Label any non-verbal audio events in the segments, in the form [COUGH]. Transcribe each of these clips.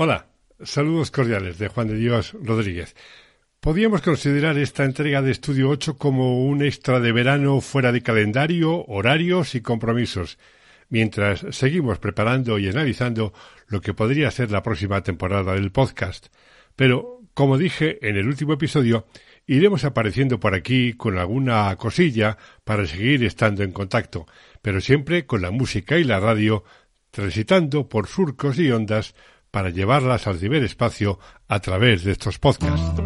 Hola, saludos cordiales de Juan de Dios Rodríguez. Podríamos considerar esta entrega de Estudio 8 como un extra de verano fuera de calendario, horarios y compromisos, mientras seguimos preparando y analizando lo que podría ser la próxima temporada del podcast. Pero, como dije en el último episodio, iremos apareciendo por aquí con alguna cosilla para seguir estando en contacto, pero siempre con la música y la radio transitando por surcos y ondas para llevarlas al ciberespacio a través de estos podcasts.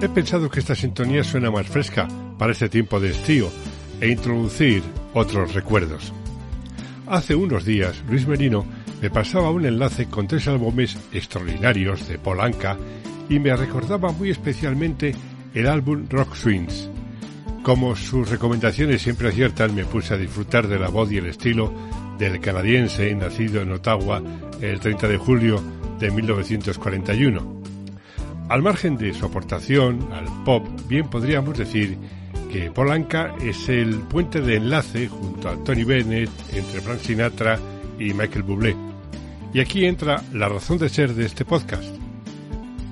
He pensado que esta sintonía suena más fresca para este tiempo de estío e introducir otros recuerdos. Hace unos días, Luis Merino me pasaba un enlace con tres álbumes extraordinarios de Polanca y me recordaba muy especialmente el álbum Rock Swings. Como sus recomendaciones siempre aciertan, me puse a disfrutar de la voz y el estilo del canadiense nacido en Ottawa el 30 de julio de 1941. Al margen de su aportación al pop, bien podríamos decir que Polanca es el puente de enlace junto a Tony Bennett entre Frank Sinatra y Michael Bublé. Y aquí entra la razón de ser de este podcast.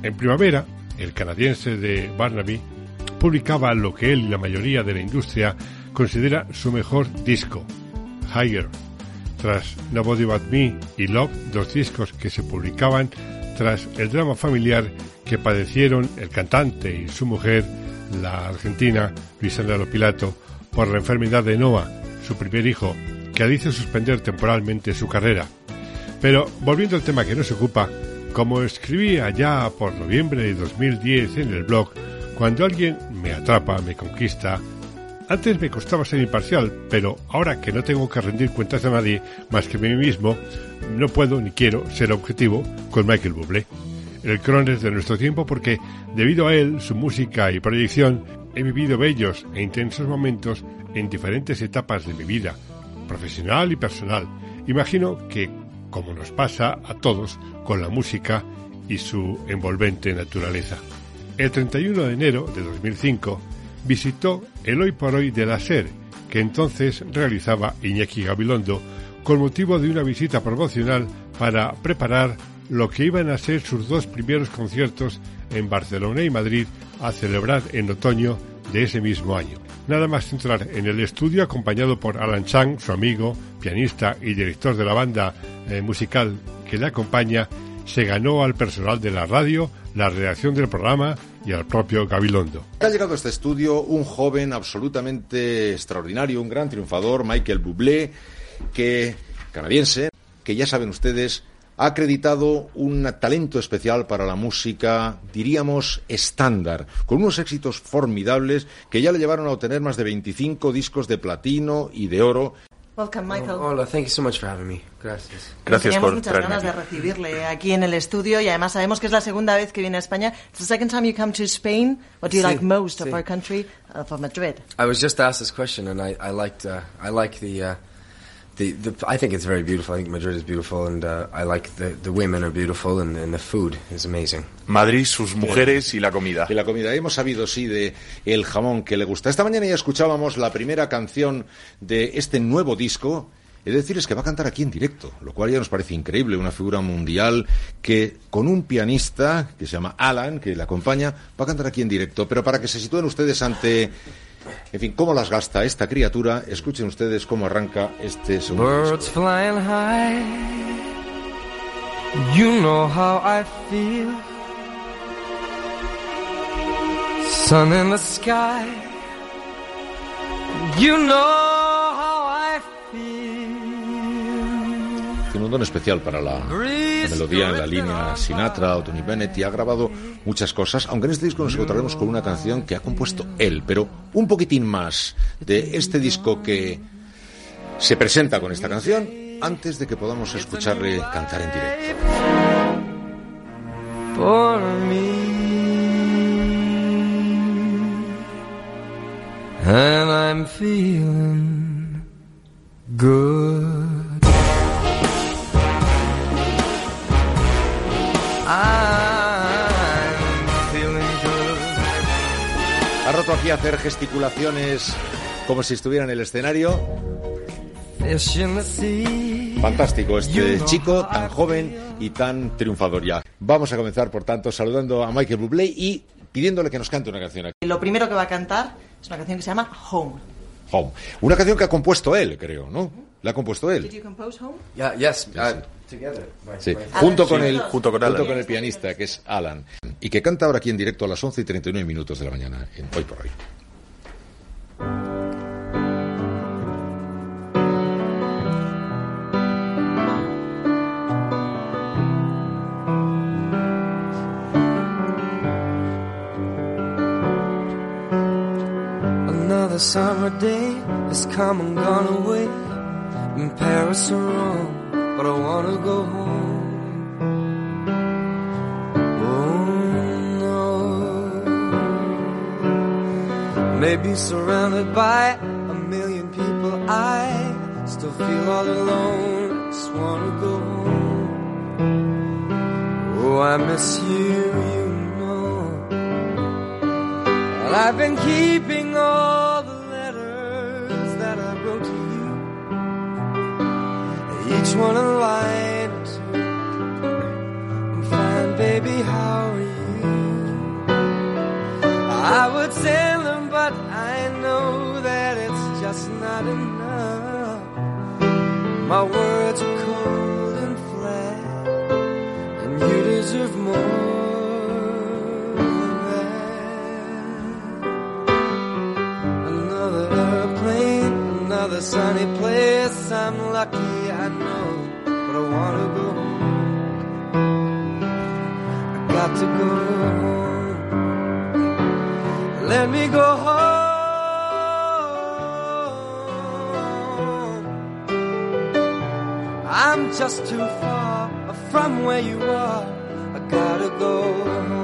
En primavera, el canadiense de Barnaby publicaba lo que él y la mayoría de la industria considera su mejor disco, Higher. Tras Nobody But Me y Love, dos discos que se publicaban tras el drama familiar que padecieron el cantante y su mujer, la argentina Luisana Pilato, por la enfermedad de Noah, su primer hijo, que hizo suspender temporalmente su carrera. Pero volviendo al tema que nos ocupa, como escribía ya por noviembre de 2010 en el blog, cuando alguien me atrapa, me conquista, antes me costaba ser imparcial, pero ahora que no tengo que rendir cuentas a nadie más que a mí mismo, no puedo ni quiero ser objetivo con Michael Bublé, el crones de nuestro tiempo porque, debido a él, su música y proyección, he vivido bellos e intensos momentos en diferentes etapas de mi vida, profesional y personal. Imagino que, como nos pasa a todos con la música y su envolvente naturaleza. El 31 de enero de 2005 visitó el Hoy por Hoy de la SER, que entonces realizaba Iñaki Gabilondo, con motivo de una visita promocional para preparar lo que iban a ser sus dos primeros conciertos en Barcelona y Madrid a celebrar en otoño de ese mismo año. Nada más entrar en el estudio acompañado por Alan Chang, su amigo, pianista y director de la banda eh, musical que le acompaña, se ganó al personal de la radio la redacción del programa y al propio Gabilondo. Ha llegado a este estudio un joven absolutamente extraordinario, un gran triunfador, Michael Bublé, que canadiense, que ya saben ustedes, ha acreditado un talento especial para la música, diríamos estándar, con unos éxitos formidables que ya le llevaron a obtener más de 25 discos de platino y de oro Welcome, Michael. Oh, hola, thank you so much for having me. Gracias. Gracias Teníamos por muchas traerme ganas de recibirle aquí en el estudio y además sabemos que es la segunda vez que viene a España. It's the second time you come to Spain. What do you Sí, like most of our country? Of Madrid. I was just asked this question, and I, I liked, uh, I like the, uh, the, the, I think it's very beautiful. I think Madrid is beautiful, and uh, I like the, the women are beautiful, and, and the food is amazing. Madrid, sus mujeres y la comida. Y la comida. Hemos sabido, sí, de el jamón que le gusta. Esta mañana ya escuchábamos la primera canción de este nuevo disco. He de decirles que va a cantar aquí en directo, lo cual ya nos parece increíble, una figura mundial que con un pianista que se llama Alan, que le acompaña, va a cantar aquí en directo. Pero para que se sitúen ustedes ante, en fin, cómo las gasta esta criatura, escuchen ustedes cómo arranca este segundo. Birds flying high, you know how I feel. Sun in the sky, you know Tiene un don especial para la, melodía en la línea Sinatra o Tony Bennett y ha grabado muchas cosas, aunque en este disco nos encontraremos con una canción que ha compuesto él, pero un poquitín más de este disco que se presenta con esta canción antes de que podamos escucharle cantar en directo. Ha roto aquí a hacer gesticulaciones como si estuviera en el escenario. Fantástico este chico tan joven y tan triunfador ya. Vamos a comenzar, por tanto, saludando a Michael Bublé y pidiéndole que nos cante una canción aquí. Lo primero que va a cantar es una canción que se llama Home. Home. Una canción que ha compuesto él, creo, ¿no? La ha compuesto Did él. you compose Home? Yeah, yes, uh, together. My- Sí. my- Junto con el junto con Alan. con el pianista que es Alan y que canta ahora aquí en directo a las 11 y 39 minutos de la mañana en hoy por hoy. Another summer day has come and gone away in Paris or Rome, but I wanna go home. Oh no. Maybe surrounded by a million people, I still feel all alone. Just wanna go home. Oh, I miss you, you know. Well, I've been keeping all the letters that I wrote to you. Each one a another sunny place. I'm lucky, I know, but I wanna go home. I got to go home. Let me go home. I'm just too far from where you are. I gotta go home.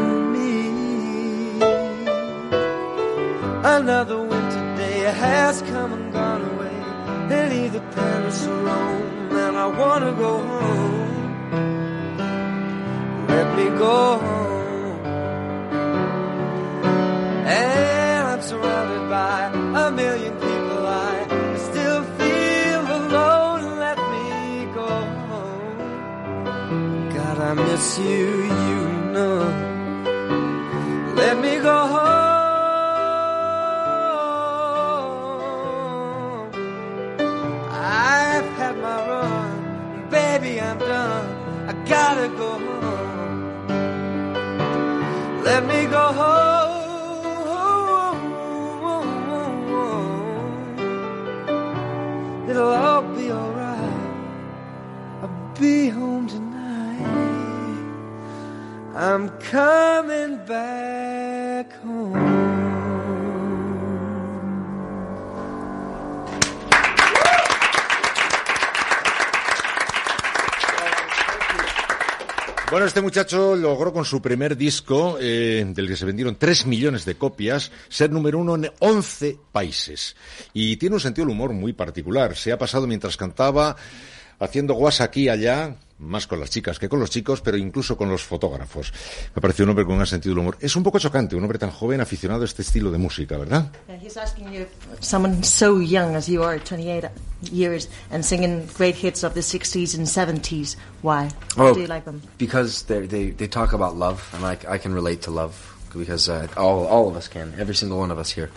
Another winter day has come and gone away. In either Paris or Rome, and I wanna go home. Let me go home. And I'm surrounded by a million people. I still feel alone. Let me go home. God, I miss you, you know. Coming back home. Bueno, este muchacho logró con su primer disco, eh, del que se vendieron 3 millones de copias, ser número uno en 11 países. Y tiene un sentido del humor muy particular. Se ha pasado mientras cantaba, haciendo guas aquí y allá, más con las chicas que con los chicos, pero incluso con los fotógrafos. Me parece un hombre con un sentido del humor. Es un poco chocante, un hombre tan joven aficionado a este estilo de música, ¿verdad? Yeah, he's asking you, if someone so young as you are, 28 years, and singing great hits of the 60s and 70s, why? Why do you like them? because they they they talk about love, and I I can relate to love because uh, all all of us can, every single one of us here.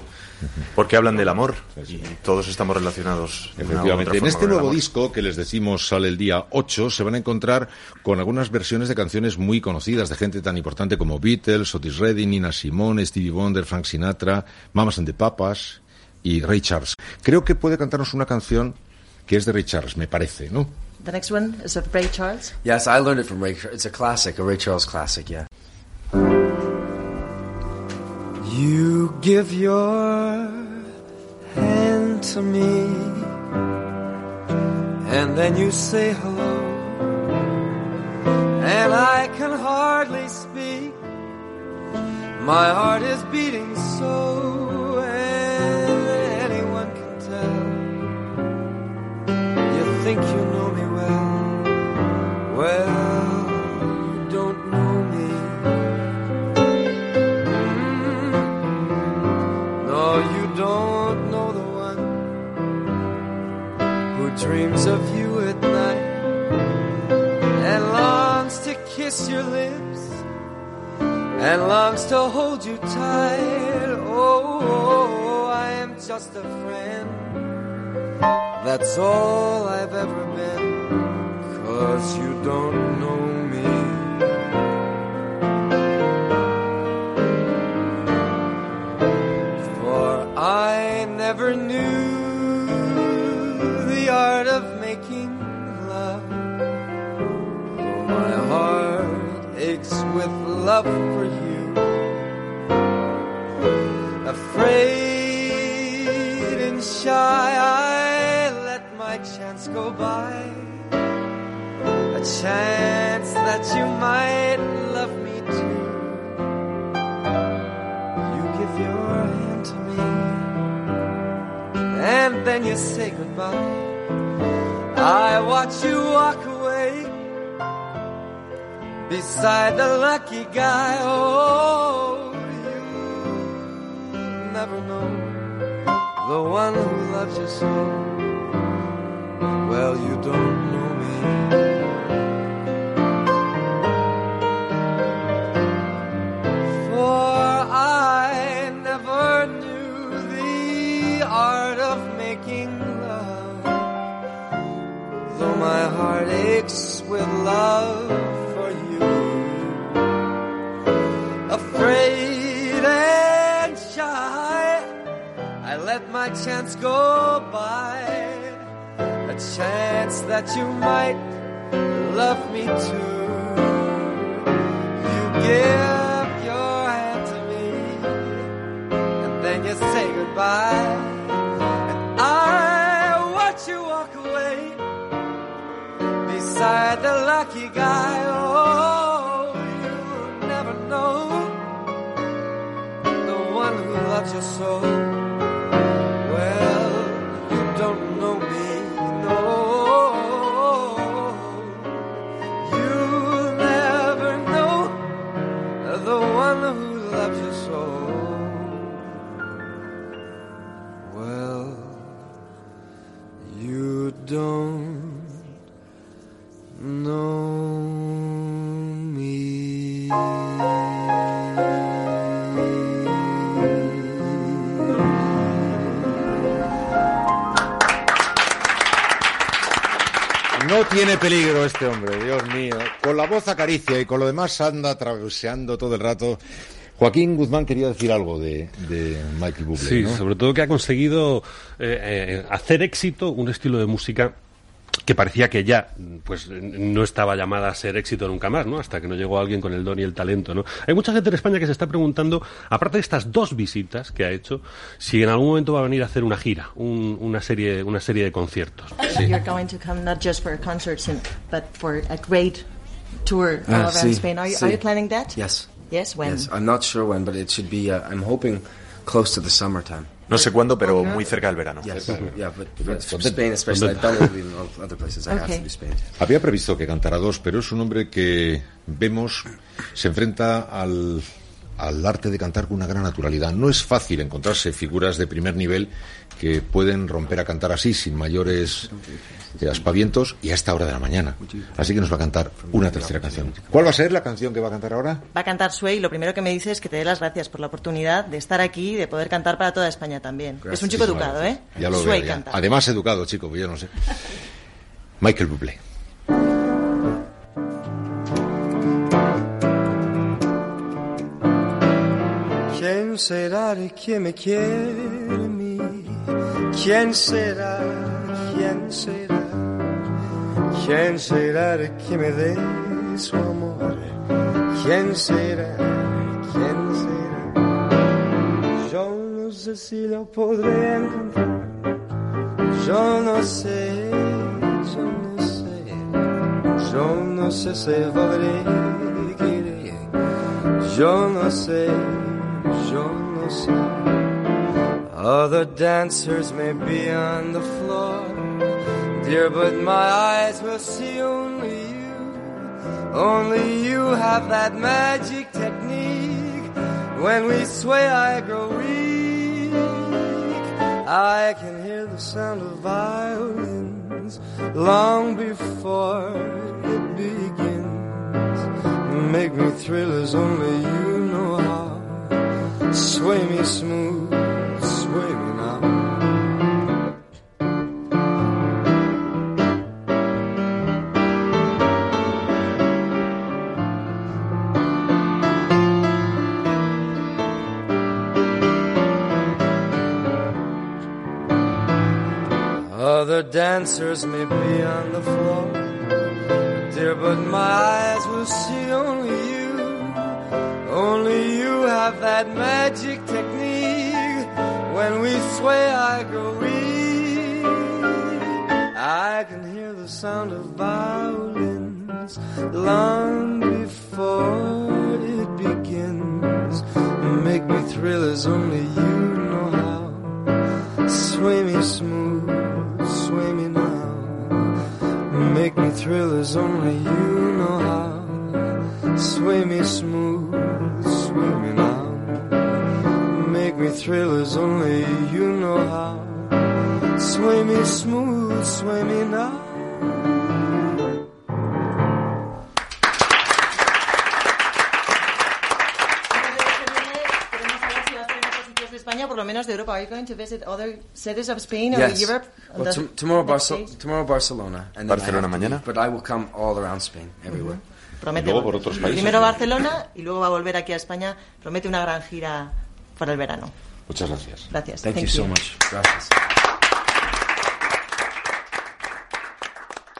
Porque hablan del amor y todos estamos relacionados. Efectivamente, en este nuevo disco que les decimos sale el día 8, se van a encontrar con algunas versiones de canciones muy conocidas de gente tan importante como Beatles, Otis Redding, Nina Simone, Stevie Wonder, Frank Sinatra, Mamas and the Papas y Ray Charles. Creo que puede cantarnos una canción que es de Ray Charles, me parece, ¿no? The next one is of Ray Charles. Yes, I learned it from Ray. It's a classic, a Ray Charles classic. Yeah. You give your hand to me, and then you say hello, and I can hardly speak. My heart is beating so, and anyone can tell. You think you of you at night and longs to kiss your lips and longs to hold you tight. Oh, I am just a friend. That's all I've ever been. Cause you don't know me. For you. Afraid and shy, I let my chance go by. A chance that you might love me too. You give your hand to me, and then you say goodbye. I watch you walk away beside the lucky guy. Oh, you never know the one who loves you so. Well, you don't know me. My chance go by. A chance that you might love me too. You give your hand to me, and then you say goodbye. And I watch you walk away beside the lucky guy. Oh, you'll never know the one who loves you so. Tiene peligro este hombre, Dios mío. Con la voz acaricia y con lo demás anda atravesando todo el rato. Joaquín Guzmán quería decir algo de, de Michael Bublé, Sí, ¿no? sobre todo que ha conseguido eh, eh, hacer éxito un estilo de música que parecía que ya pues no estaba llamada a ser éxito nunca más, ¿no? Hasta que no llegó alguien con el don y el talento, ¿no? Hay mucha gente en España que se está preguntando, aparte de estas dos visitas que ha hecho, si en algún momento va a venir a hacer una gira, un- una serie, una serie de conciertos. You're going to come not just for concerts, in, but for a great tour all Ah, around sí, Spain. Are you, sí. are you planning that? Yes. Yes, when? Yes, I'm not sure when, but it should be. Uh, I'm hoping close to the summertime. No sé cuándo, pero muy cerca del verano. Spain. Había previsto que cantara dos, pero es un hombre que vemos se enfrenta al, al arte de cantar con una gran naturalidad. No es fácil encontrarse figuras de primer nivel que pueden romper a cantar así, sin mayores eh, aspavientos y a esta hora de la mañana. Así que nos va a cantar una tercera canción. ¿Cuál va a ser la canción que va a cantar ahora? Va a cantar Sway y lo primero que me dice es que te dé las gracias por la oportunidad de estar aquí y de poder cantar para toda España también. Es un chico educado, ¿eh? Ya lo Sway veo. ya. canta. Además educado, chico, pues yo no sé. Michael Bublé. ¿Quién será quien me quiere a mí? ¿Quién será? ¿Quién será? ¿Quién será de quien me dé su amor? ¿Quién será? ¿Quién será? Yo no sé si lo podré encontrar. Yo no sé, yo no sé. Yo no sé si podré. Yo no sé, yo no. Other dancers may be on the floor, dear, but my eyes will see only you. Only you have that magic technique. When we sway, I grow weak. I can hear the sound of violins long before it begins. Make me thrill as only you. Sway me smooth, sway me now. Other dancers may be on the floor, dear, but my eyes will see only you. Only you have that magic technique. When we sway, I grow weak. I can hear the sound of violins long before it begins. Make me thrill as only you know how. Sway me smooth, sway me now. Make me thrill as only you know how. Sway me smooth, sway me now. Make me thrillers only you know how. Sway me smooth, sway me now. Queremos saber si vas a tener sitios de España, por lo menos de Europa. Are you going to visit other cities of Spain or Yes. Europe? on Well, tomorrow, next Barce- tomorrow Barcelona. And then Barcelona have to mañana. leave, But I will come all around Spain, everywhere. Mm-hmm. Promete Y luego por otros países. Primero Barcelona y luego va a volver aquí a España. Promete una gran gira para el verano. Muchas gracias. Gracias. Thank, you so much. Gracias.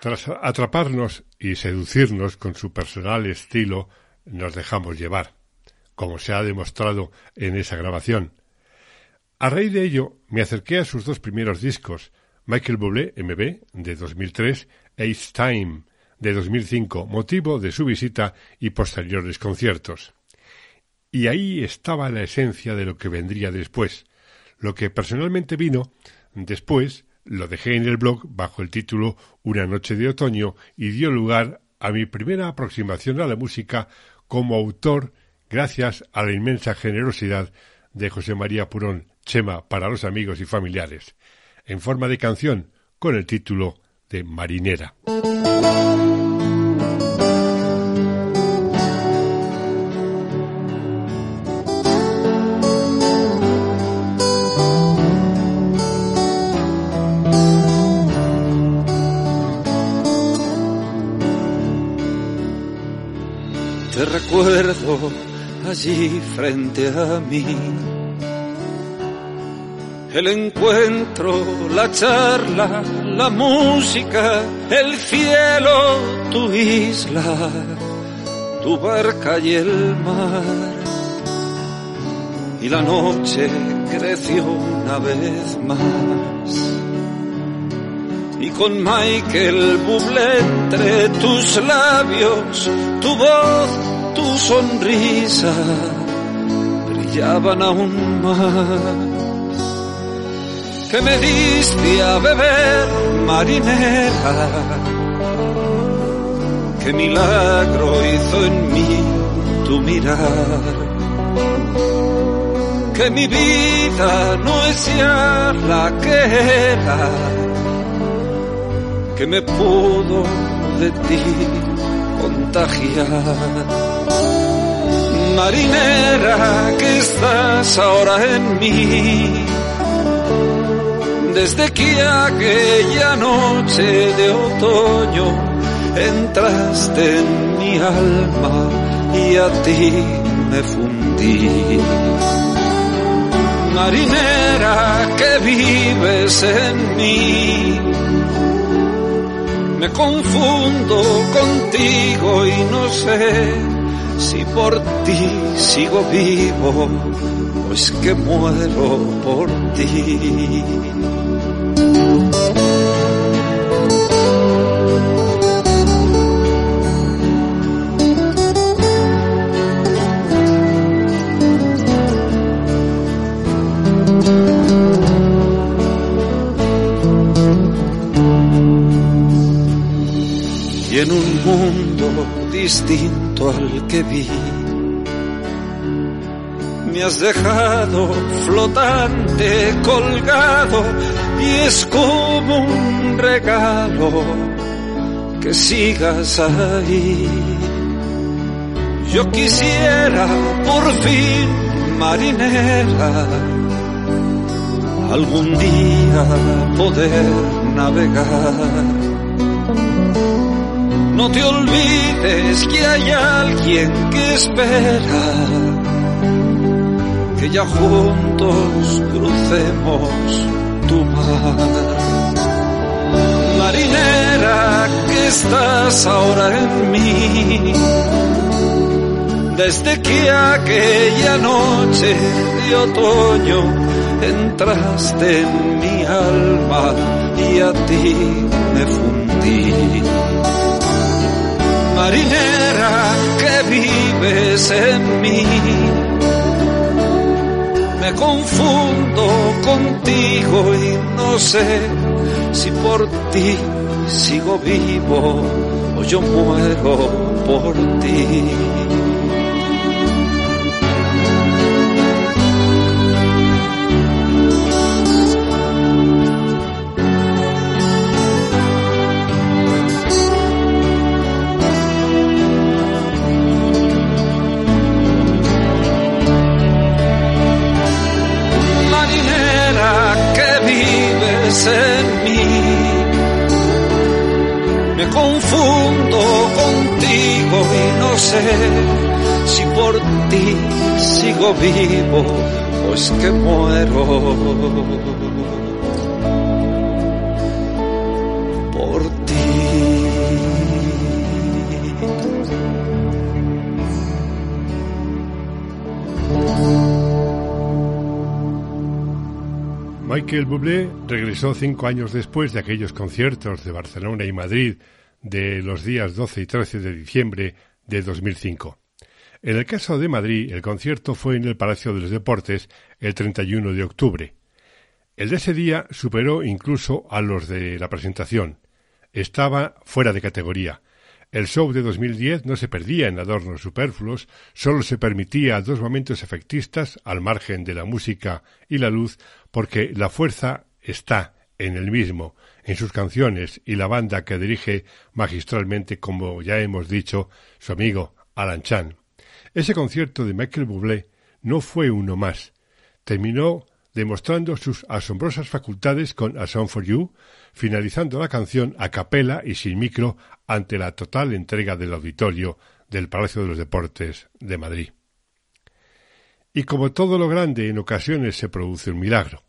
Tras atraparnos y seducirnos con su personal estilo, nos dejamos llevar, como se ha demostrado en esa grabación. A raíz de ello, me acerqué a sus dos primeros discos, Michael Bublé MB de 2003 e It's Time de 2005, motivo de su visita y posteriores conciertos. Y ahí estaba la esencia de lo que vendría después. Lo que personalmente vino después lo dejé en el blog bajo el título Una noche de otoño y dio lugar a mi primera aproximación a la música como autor gracias a la inmensa generosidad de José María Purón Chema para los amigos y familiares, en forma de canción con el título de Marinera. Recuerdo allí frente a mí. El encuentro, la charla, la música, el cielo, tu isla, tu barca y el mar. Y la noche creció una vez más. Y con Michael Bublé entre tus labios, tu voz, tu sonrisa brillaban aún más. que me diste a beber marinera. Qué milagro hizo en mí tu mirar. Que mi vida no es ya la que era. Que me pudo de ti contagiar. Marinera que estás ahora en mí desde que aquella noche de otoño entraste en mi alma y a ti me fundí. Marinera que vives en mí, me confundo contigo y no sé si por ti sigo vivo o es que muero por ti. Y en un mundo distinto al que vi, me has dejado flotante, colgado, y es como un regalo que sigas ahí. Yo quisiera por fin, marinera, algún día poder navegar. No te olvides que hay alguien que espera que ya juntos crucemos tu mar. Marinera que estás ahora en mí, desde que aquella noche de otoño entraste en mi alma y a ti me fundí. Marinera que vives en mí, me confundo contigo y no sé si por ti sigo vivo o yo muero por ti. En mí, me confundo contigo y no sé si por ti sigo vivo o es que muero Michael Bublé regresó cinco años después de aquellos conciertos de Barcelona y Madrid de los días 12 y 13 de diciembre de 2005. En el caso de Madrid, el concierto fue en el Palacio de los Deportes el 31 de octubre. El de ese día superó incluso a los de la presentación. Estaba fuera de categoría. El show de 2010 no se perdía en adornos superfluos, solo se permitía dos momentos efectistas al margen de la música y la luz, porque la fuerza está en el mismo, en sus canciones y la banda que dirige magistralmente, como ya hemos dicho, su amigo Alan Chan. Ese concierto de Michael Bublé no fue uno más. Terminó demostrando sus asombrosas facultades con A Song for You, finalizando la canción a capela y sin micro ante la total entrega del auditorio del Palacio de los Deportes de Madrid. Y como todo lo grande, en ocasiones se produce un milagro.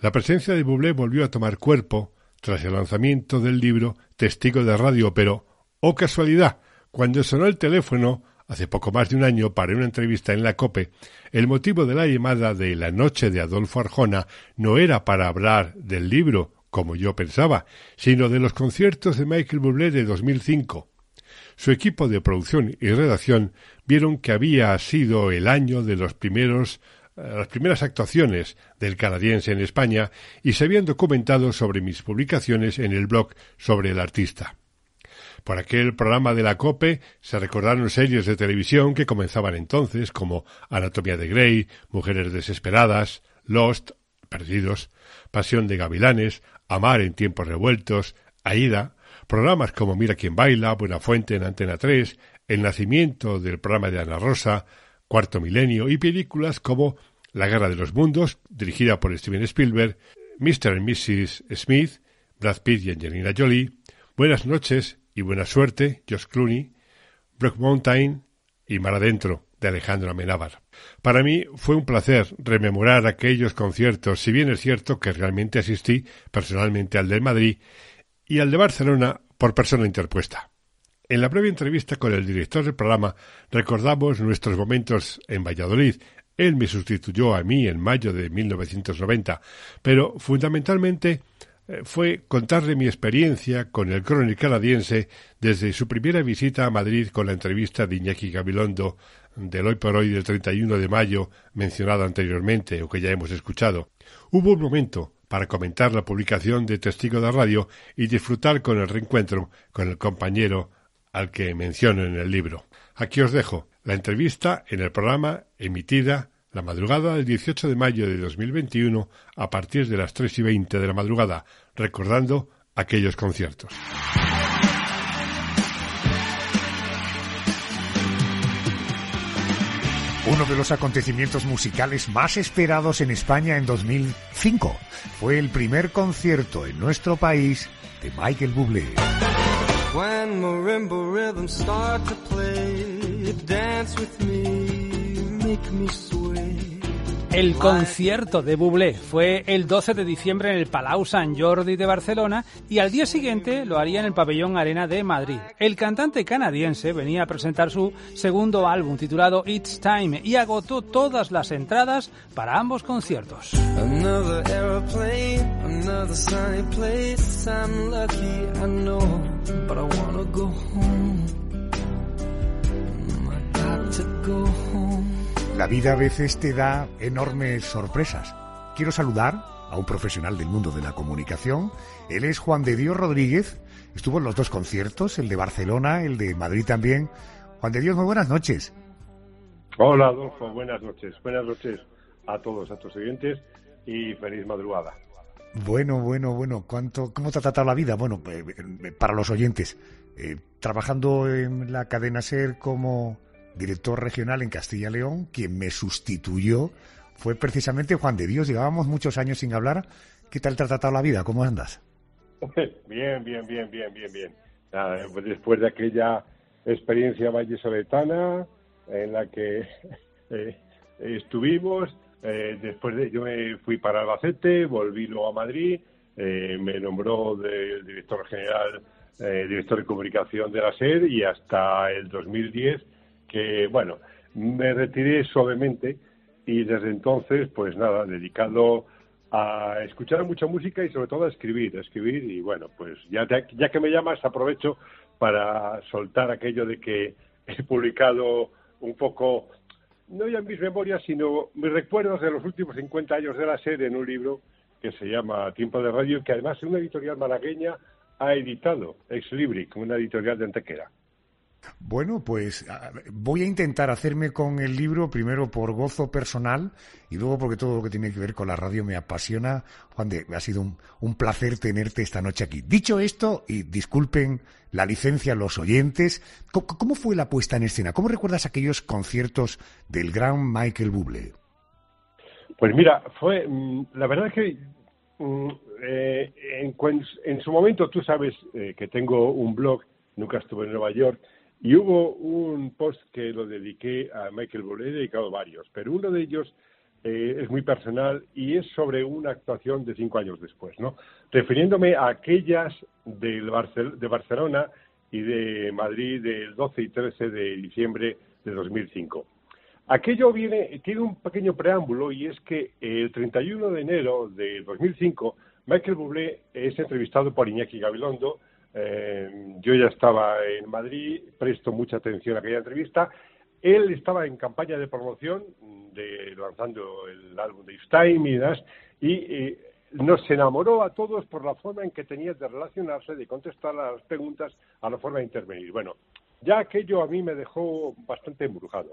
La presencia de Bublé volvió a tomar cuerpo tras el lanzamiento del libro Testigo de Radio, pero, oh casualidad, cuando sonó el teléfono hace poco más de un año para una entrevista en la COPE, el motivo de la llamada de la noche de Adolfo Arjona no era para hablar del libro, como yo pensaba, sino de los conciertos de Michael Bublé de 2005. Su equipo de producción y redacción vieron que había sido el año de los primeros las primeras actuaciones del canadiense en España y se habían documentado sobre mis publicaciones en el blog sobre el artista. Por aquel programa de la COPE se recordaron series de televisión que comenzaban entonces, como Anatomía de Grey, Mujeres Desesperadas, Lost, Perdidos, Pasión de Gavilanes, Amar en tiempos revueltos, Aida, programas como Mira quién baila, Buena Fuente en Antena 3, El nacimiento del programa de Ana Rosa, Cuarto Milenio y películas como La Guerra de los Mundos, dirigida por Steven Spielberg, Mr. y Mrs. Smith, Brad Pitt y Angelina Jolie, Buenas noches y buena suerte, Josh Clooney, Brook Mountain y Mar Adentro, de Alejandro Amenábar. Para mí fue un placer rememorar aquellos conciertos, si bien es cierto que realmente asistí personalmente al de Madrid y al de Barcelona por persona interpuesta. En la breve entrevista con el director del programa recordamos nuestros momentos en Valladolid. Él me sustituyó a mí en mayo de 1990, pero fundamentalmente fue contarle mi experiencia con el crónico canadiense desde su primera visita a Madrid con la entrevista de Iñaki Gabilondo del hoy por hoy del 31 de mayo mencionado anteriormente o que ya hemos escuchado. Hubo un momento para comentar la publicación de Testigo de Radio y disfrutar con el reencuentro con el compañero al que menciono en el libro. Aquí os dejo la entrevista en el programa emitida la madrugada del 18 de mayo de 2021 a partir de las 3 y 20 de la madrugada, recordando aquellos conciertos. Uno de los acontecimientos musicales más esperados en España en 2005 fue el primer concierto en nuestro país de Michael Bublé. El concierto de Bublé fue el 12 de diciembre en el Palau Sant Jordi de Barcelona y al día siguiente lo haría en el Pabellón Arena de Madrid. El cantante canadiense venía a presentar su segundo álbum titulado It's Time y agotó todas las entradas para ambos conciertos. La vida a veces te da enormes sorpresas. Quiero saludar a un profesional del mundo de la comunicación. Él es Juan de Dios Rodríguez. Estuvo en los dos conciertos, el de Barcelona, el de Madrid también. Juan de Dios, muy buenas noches. Hola, Adolfo, buenas noches. Buenas noches a todos, a tus oyentes y feliz madrugada. Bueno, bueno, bueno. ¿Cuánto, ¿Cómo te ha tratado la vida? Bueno, eh, eh, para los oyentes, eh, trabajando en la cadena SER como director regional en Castilla León, quien me sustituyó fue precisamente Juan de Dios. Llevábamos muchos años sin hablar. ¿Qué tal te ha tratado la vida? ¿Cómo andas? Bien, bien, bien, bien, bien, bien. Pues después de aquella experiencia vallesoletana en la que [LAUGHS] eh, estuvimos, eh, después de yo me fui para Albacete, volví luego a Madrid, eh, me nombró del director general, director de comunicación de la SER y hasta el 2010 que, bueno, me retiré suavemente y desde entonces, pues nada, dedicado a escuchar mucha música y sobre todo a escribir, a escribir y bueno, pues ya, ya que me llamas aprovecho para soltar aquello de que [LAUGHS] he publicado un poco, no ya mis memorias, sino mis recuerdos de los últimos 50 años de la serie en un libro que se llama Tiempo de Radio, que además una editorial malagueña ha editado, Ex Libri, una editorial de Antequera. Bueno, pues voy a intentar hacerme con el libro primero por gozo personal y luego porque todo lo que tiene que ver con la radio me apasiona. Juan de, ha sido un, placer tenerte esta noche aquí. Dicho esto, y disculpen la licencia a los oyentes, ¿cómo, fue la puesta en escena? ¿Cómo recuerdas aquellos conciertos del gran Michael Bublé? Pues mira, fue, mm, la verdad que mm, eh, en, su momento tú sabes eh, que tengo un blog, nunca estuve en Nueva York, y hubo un post que lo dediqué a Michael Bublé, he dedicado varios, pero uno de ellos eh, es muy personal y es sobre una actuación de cinco años después, ¿no? Refiriéndome a aquellas de Barcelona y de Madrid del 12 y 13 de diciembre de 2005. Aquello viene, tiene un pequeño preámbulo y es que el 31 de enero de 2005 Michael Bublé es entrevistado por Iñaki Gabilondo eh, yo ya estaba en Madrid, presto mucha atención a aquella entrevista él estaba en campaña de promoción, de, lanzando el álbum de Time y demás, y nos enamoró a todos por la forma en que tenía de relacionarse, de contestar a las preguntas, a la forma de intervenir. Bueno, ya aquello a mí me dejó bastante embrujado.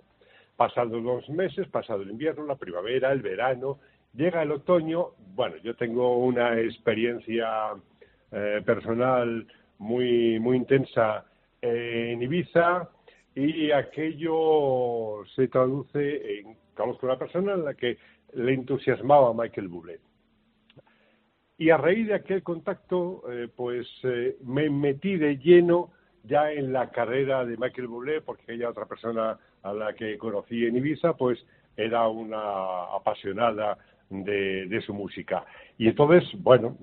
Pasados los meses, pasado el invierno, la primavera, el verano, llega el otoño, bueno, yo tengo una experiencia eh, personal muy, muy intensa en Ibiza y aquello se traduce en, conozco una persona en la que le entusiasmaba Michael Bublé. Y a raíz de aquel contacto, eh, pues eh, me metí de lleno ya en la carrera de Michael Bublé, porque aquella otra persona a la que conocí en Ibiza, pues era una apasionada de, su música. Y entonces, bueno,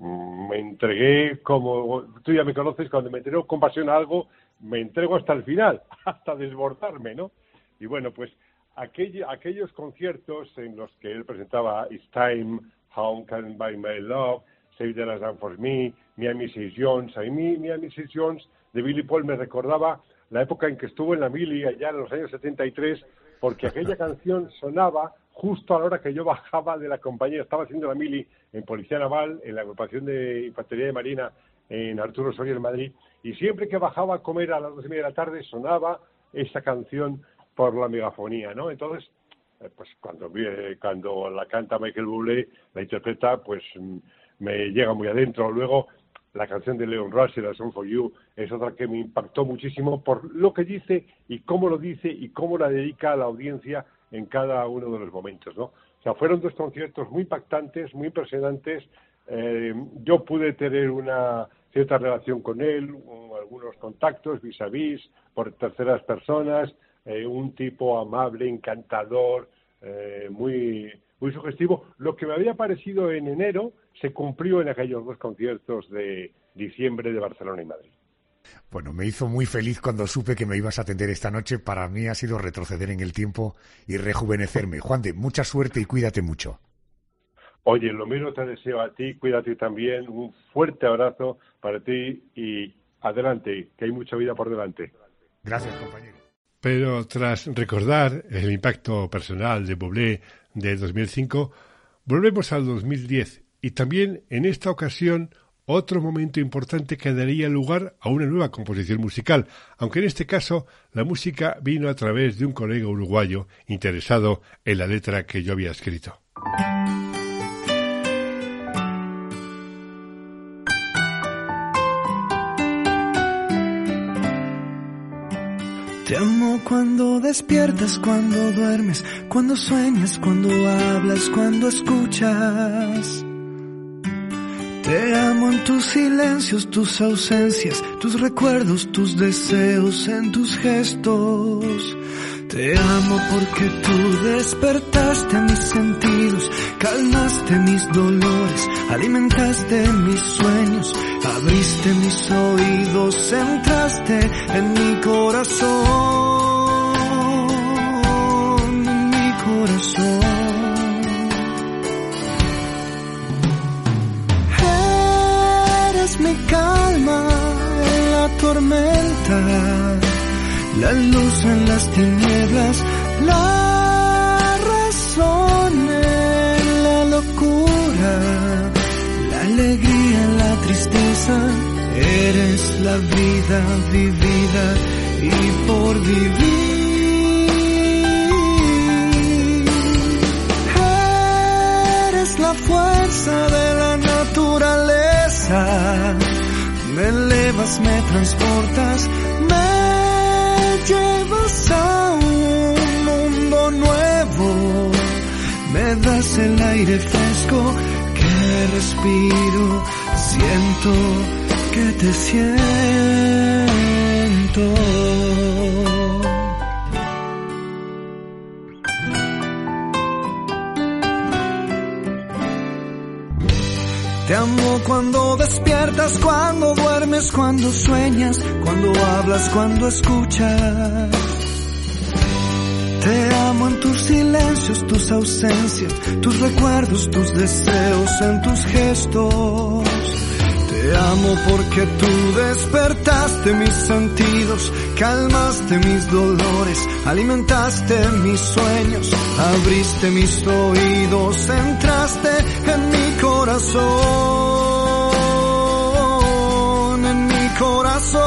me entregué como, tú ya me conoces, cuando me entrego con pasión a algo, me entrego hasta el final, [LAUGHS] hasta desbordarme, ¿no? Y bueno, pues aquellos conciertos en los que él presentaba It's Time, How Can I Buy My Love, Save the Last Dance for Me, Miami Six Jones, a mí Miami Six Jones de Billy Paul me recordaba la época en que estuvo en la mili allá en los años 73, porque aquella [LAUGHS] canción sonaba justo a la hora que yo bajaba de la compañía, estaba haciendo la mili en Policía Naval, en la agrupación de Infantería de Marina en Arturo Soria en Madrid, y siempre que bajaba a comer a las dos y media de la tarde sonaba esa canción por la megafonía, ¿no? Entonces, eh, pues cuando, cuando la canta Michael Bublé, la interpreta, pues mm, me llega muy adentro. Luego, la canción de Leon Russell, A Song for You, es otra que me impactó muchísimo por lo que dice y cómo lo dice y cómo la dedica a la audiencia en cada uno de los momentos, ¿no? O sea, fueron dos conciertos muy impactantes, muy impresionantes. Eh, yo pude tener una cierta relación con él, algunos contactos vis a vis, por terceras personas, eh, un tipo amable, encantador, eh, muy, muy sugestivo. Lo que me había parecido en enero se cumplió en aquellos dos conciertos de diciembre de Barcelona y Madrid. Bueno, me hizo muy feliz cuando supe que me ibas a atender esta noche. Para mí ha sido retroceder en el tiempo y rejuvenecerme. [LAUGHS] Juan de, mucha suerte y cuídate mucho. Oye, lo mismo te deseo a ti, cuídate también. Un fuerte abrazo para ti y adelante, que hay mucha vida por delante. Gracias, compañero. Pero tras recordar el impacto personal de Bublé de 2005, volvemos al 2010 y también en esta ocasión otro momento importante que daría lugar a una nueva composición musical, aunque en este caso la música vino a través de un colega uruguayo interesado en la letra que yo había escrito. Te amo cuando despiertas, cuando duermes, cuando sueñas, cuando hablas, cuando escuchas. Te amo en tus silencios, tus ausencias, tus recuerdos, tus deseos, en tus gestos. Te amo porque tú despertaste mis sentidos, calmaste mis dolores, alimentaste mis sueños, abriste mis oídos, entraste en mi corazón, la luz en las tinieblas, la razón en la locura, la alegría en la tristeza, eres la vida vivida y por vivir. La fuerza de la naturaleza me elevas, me transportas, me llevas a un mundo nuevo. Me das el aire fresco que respiro, siento que te siento. Te amo cuando despiertas, cuando duermes, cuando sueñas, cuando hablas, cuando escuchas. Te amo en tus silencios, tus ausencias, tus recuerdos, tus deseos, en tus gestos. Te amo porque tú despertaste mis sentidos, calmaste mis dolores, alimentaste mis sueños, abriste mis oídos, entraste en mi corazón, en mi corazón.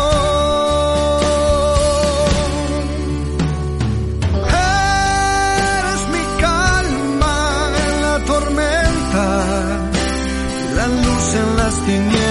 Eres mi calma en la tormenta, la luz en las tinieblas,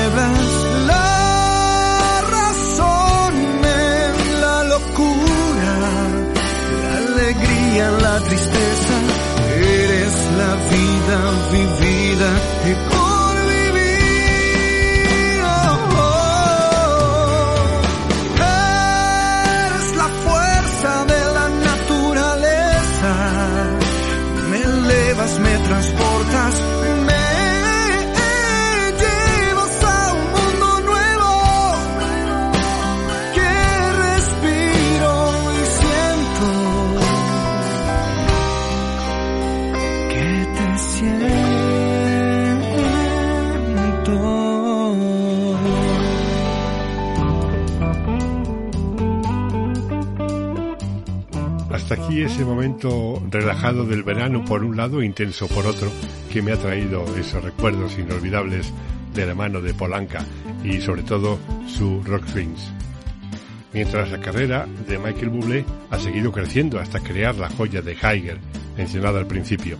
Hasta aquí ese momento relajado del verano por un lado, intenso por otro, que me ha traído esos recuerdos inolvidables de la mano de Polanca y sobre todo su Rock Swings. Mientras la carrera de Michael Bublé ha seguido creciendo hasta crear la joya de Haiger, mencionada al principio.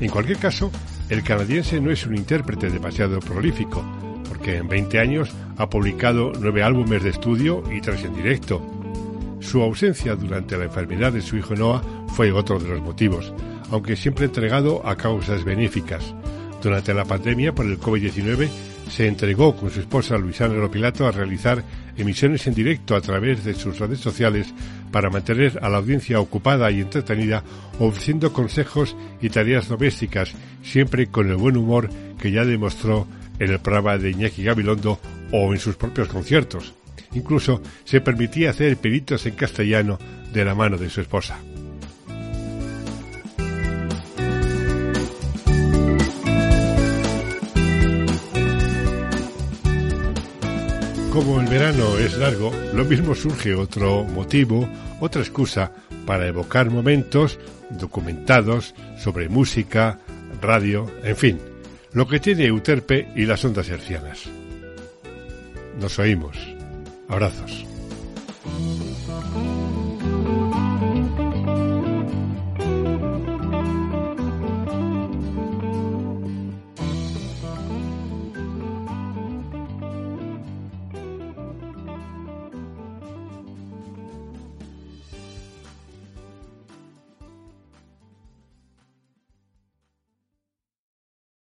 En cualquier caso, el canadiense no es un intérprete demasiado prolífico, porque en 20 años ha publicado nueve álbumes de estudio y tres en directo. Su ausencia durante la enfermedad de su hijo Noah fue otro de los motivos, aunque siempre entregado a causas benéficas. Durante la pandemia por el COVID-19 se entregó con su esposa Luisana Pilato a realizar emisiones en directo a través de sus redes sociales para mantener a la audiencia ocupada y entretenida, ofreciendo consejos y tareas domésticas, siempre con el buen humor que ya demostró en el programa de Iñaki Gabilondo o en sus propios conciertos. Incluso se permitía hacer peritos en castellano de la mano de su esposa. Como el verano es largo, lo mismo surge otro motivo, otra excusa para evocar momentos documentados sobre música, radio, en fin, lo que tiene Euterpe y las ondas hercianas. Nos oímos. Abrazos.